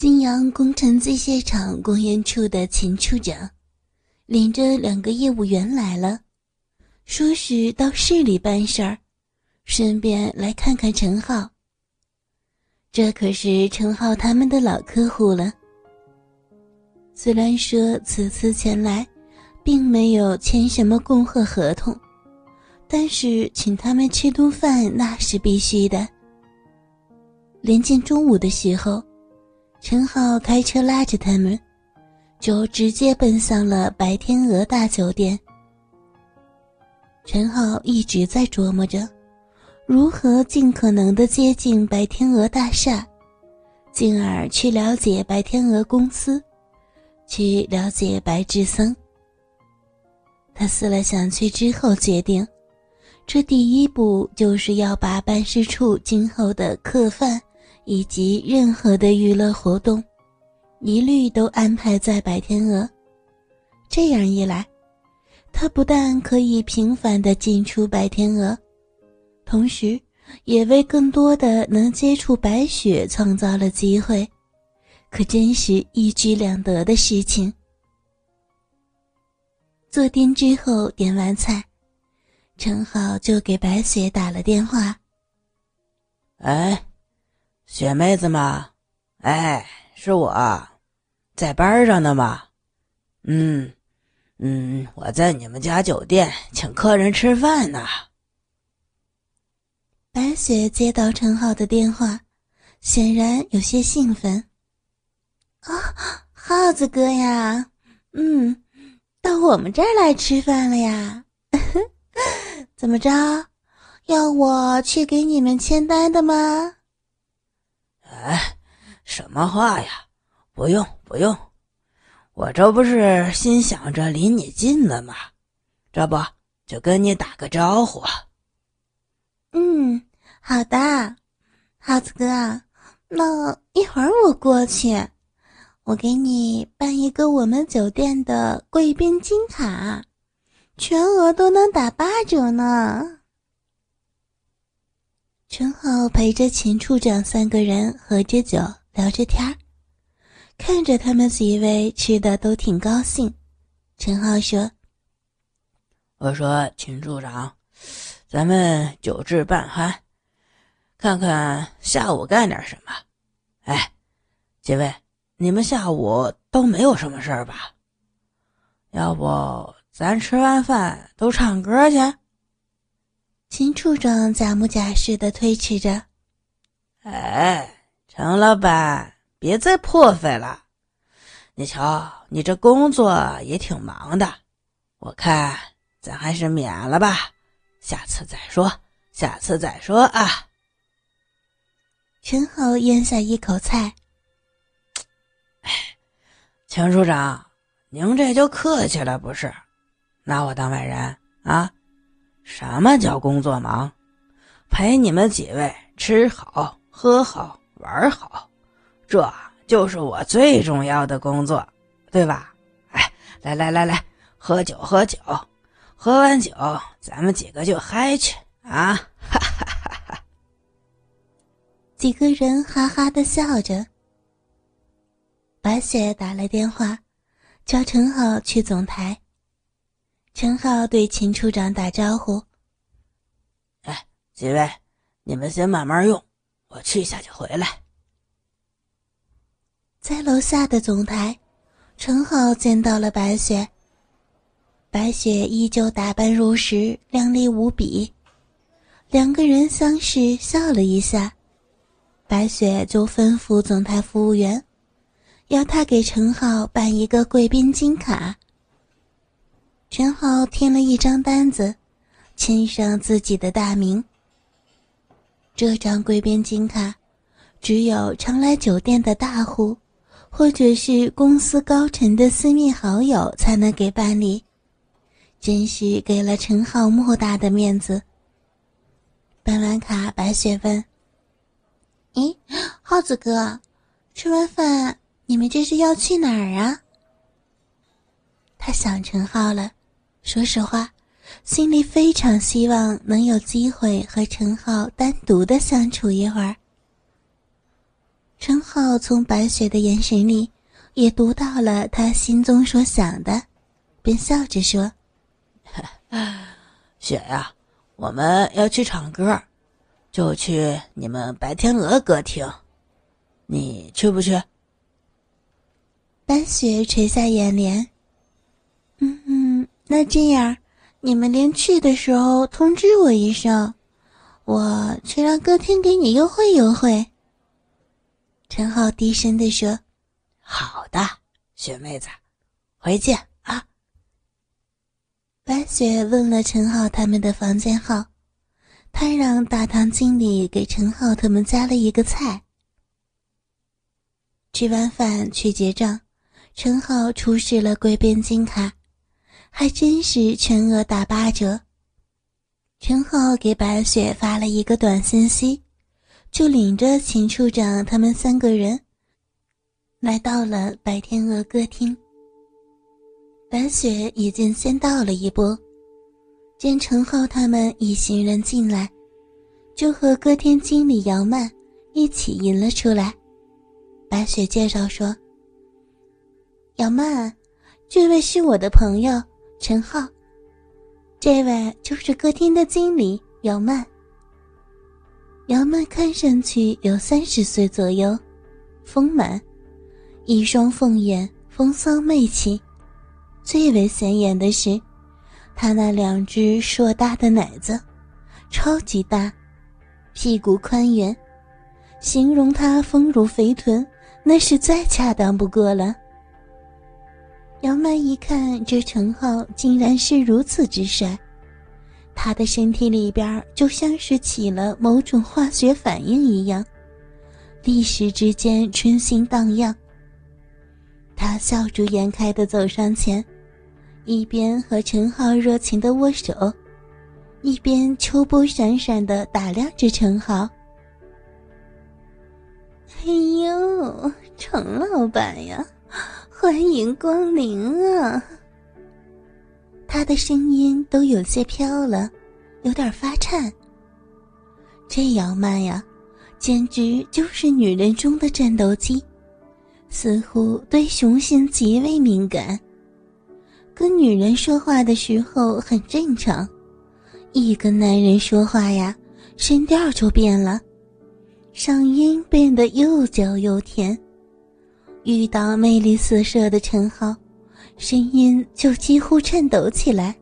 金阳工程机械厂工研处的秦处长，领着两个业务员来了，说是到市里办事儿，顺便来看看陈浩。这可是陈浩他们的老客户了。虽然说此次前来，并没有签什么供货合同，但是请他们吃顿饭那是必须的。临近中午的时候。陈浩开车拉着他们，就直接奔向了白天鹅大酒店。陈浩一直在琢磨着，如何尽可能的接近白天鹅大厦，进而去了解白天鹅公司，去了解白志森。他思来想去之后，决定，这第一步就是要把办事处今后的客饭。以及任何的娱乐活动，一律都安排在白天鹅。这样一来，他不但可以频繁的进出白天鹅，同时也为更多的能接触白雪创造了机会，可真是一举两得的事情。坐定之后，点完菜，陈好就给白雪打了电话。哎。雪妹子吗？哎，是我，在班上呢吗？嗯，嗯，我在你们家酒店请客人吃饭呢。白雪接到陈浩的电话，显然有些兴奋。啊，耗子哥呀，嗯，到我们这儿来吃饭了呀？怎么着？要我去给你们签单的吗？哎，什么话呀？不用不用，我这不是心想着离你近了吗？这不就跟你打个招呼。嗯，好的，耗子哥，那一会儿我过去，我给你办一个我们酒店的贵宾金卡，全额都能打八折呢。陈浩陪着秦处长三个人喝着酒，聊着天儿，看着他们几位吃的都挺高兴。陈浩说：“我说秦处长，咱们酒至半酣，看看下午干点什么。哎，几位，你们下午都没有什么事儿吧？要不咱吃完饭都唱歌去？”秦处长假模假式的推辞着：“哎，程老板，别再破费了。你瞧，你这工作也挺忙的，我看咱还是免了吧，下次再说，下次再说啊。”陈豪咽下一口菜：“哎，秦处长，您这就客气了不是？拿我当外人啊？”什么叫工作忙？陪你们几位吃好喝好玩好，这就是我最重要的工作，对吧？哎，来来来来，喝酒喝酒，喝完酒咱们几个就嗨去啊！哈哈哈哈！几个人哈哈的笑着。白雪打来电话，叫陈浩去总台。陈浩对秦处长打招呼：“哎，几位，你们先慢慢用，我去一下就回来。”在楼下的总台，陈浩见到了白雪。白雪依旧打扮如时，靓丽无比。两个人相视笑了一下，白雪就吩咐总台服务员，要他给陈浩办一个贵宾金卡。陈浩填了一张单子，签上自己的大名。这张贵宾金卡，只有常来酒店的大户，或者是公司高层的私密好友才能给办理，真是给了陈浩莫大的面子。办完卡，白雪问：“咦，耗子哥，吃完饭你们这是要去哪儿啊？”他想陈浩了。说实话，心里非常希望能有机会和陈浩单独的相处一会儿。陈浩从白雪的眼神里也读到了他心中所想的，便笑着说：“雪呀，我们要去唱歌，就去你们白天鹅歌厅，你去不去？”白雪垂下眼帘，嗯嗯，那这样，你们连去的时候通知我一声，我去让歌厅给你优惠优惠。陈浩低声地说：“好的，雪妹子，回见啊。”白雪问了陈浩他们的房间号，他让大堂经理给陈浩他们加了一个菜。吃完饭去结账，陈浩出示了贵宾金卡，还真是全额打八折。陈浩给白雪发了一个短信息。就领着秦处长他们三个人，来到了白天鹅歌厅。白雪已经先到了一步，见陈浩他们一行人进来，就和歌厅经理姚曼一起迎了出来。白雪介绍说：“姚曼，这位是我的朋友陈浩，这位就是歌厅的经理姚曼。”姚曼看上去有三十岁左右，丰满，一双凤眼，风骚媚气。最为显眼的是，她那两只硕大的奶子，超级大，屁股宽圆，形容她丰乳肥臀，那是再恰当不过了。姚曼一看这陈浩竟然是如此之帅。他的身体里边就像是起了某种化学反应一样，一时之间春心荡漾。他笑逐颜开的走上前，一边和陈浩热情的握手，一边秋波闪闪的打量着陈浩。哎呦，陈老板呀，欢迎光临啊！他的声音都有些飘了，有点发颤。这姚曼呀，简直就是女人中的战斗机，似乎对雄性极为敏感。跟女人说话的时候很正常，一跟男人说话呀，声调就变了，声音变得又娇又甜。遇到魅力四射的陈浩。声音就几乎颤抖起来。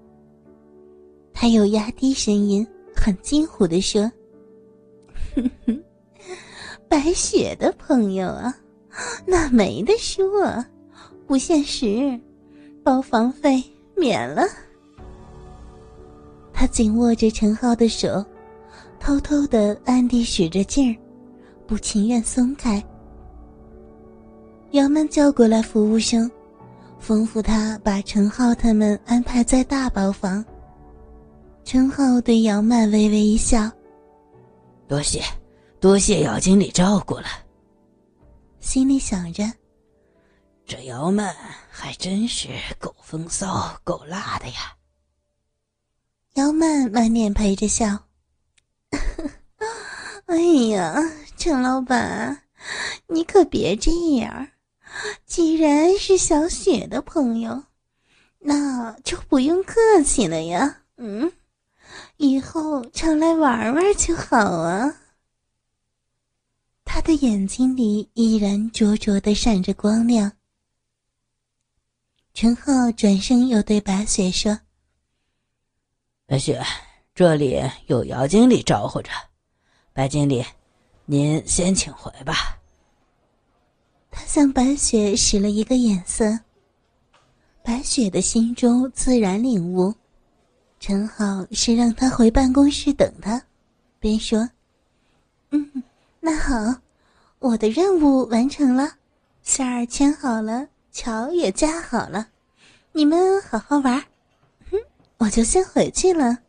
他又压低声音，很惊呼地说：“ 白雪的朋友啊，那没得说，不现实，包房费免了。”他紧握着陈浩的手，偷偷的暗地使着劲儿，不情愿松开。姚曼叫过来服务生。吩咐他把陈浩他们安排在大包房。陈浩对姚曼微微一笑：“多谢，多谢姚经理照顾了。”心里想着：“这姚曼还真是够风骚、够辣的呀。”姚曼满脸陪着笑：“ 哎呀，陈老板，你可别这样。”既然是小雪的朋友，那就不用客气了呀。嗯，以后常来玩玩就好啊。他的眼睛里依然灼灼的闪着光亮。陈浩转身又对白雪说：“白雪，这里有姚经理招呼着，白经理，您先请回吧。”向白雪使了一个眼色。白雪的心中自然领悟，陈浩是让他回办公室等他，便说：“嗯，那好，我的任务完成了，线儿牵好了，桥也架好了，你们好好玩，哼，我就先回去了。”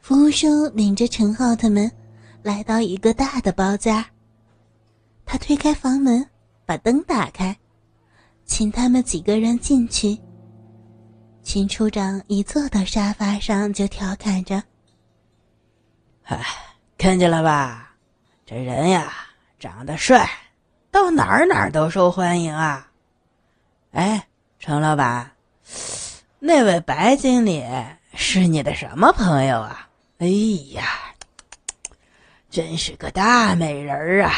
服务生领着陈浩他们来到一个大的包间。他推开房门，把灯打开，请他们几个人进去。秦处长一坐到沙发上，就调侃着：“哎，看见了吧？这人呀，长得帅，到哪儿哪儿都受欢迎啊！哎，程老板，那位白经理是你的什么朋友啊？哎呀，真是个大美人儿啊！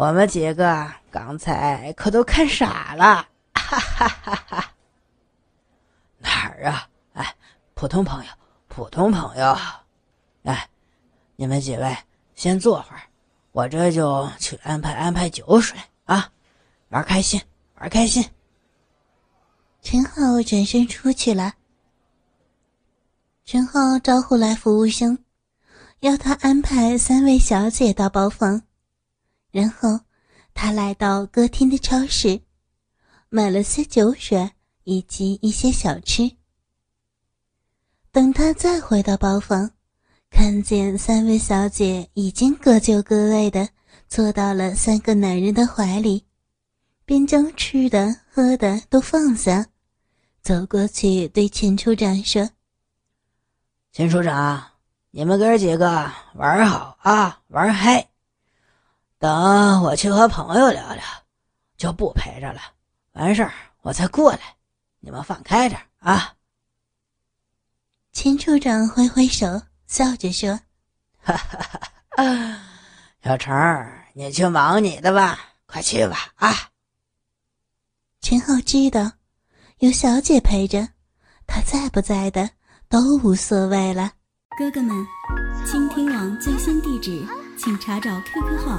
我们几个刚才可都看傻了，哈哈哈哈！哪儿啊？哎，普通朋友，普通朋友。哎，你们几位先坐会儿，我这就去安排安排酒水啊，玩开心，玩开心。陈浩转身出去了。陈浩招呼来服务生，要他安排三位小姐到包房，然后他来到歌厅的超市，买了些酒水以及一些小吃。等他再回到包房。看见三位小姐已经各就各位的坐到了三个男人的怀里，便将吃的喝的都放下，走过去对钱处长说：“钱处长，你们哥几个玩好啊，玩嗨！等我去和朋友聊聊，就不陪着了。完事儿我再过来，你们放开点啊。”秦处长挥挥手。笑着说：“哈哈哈，小陈儿，你去忙你的吧，快去吧啊！”陈浩知道有小姐陪着，他在不在的都无所谓了。哥哥们，倾听网最新地址，请查找 QQ 号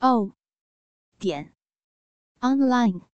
o 点 online。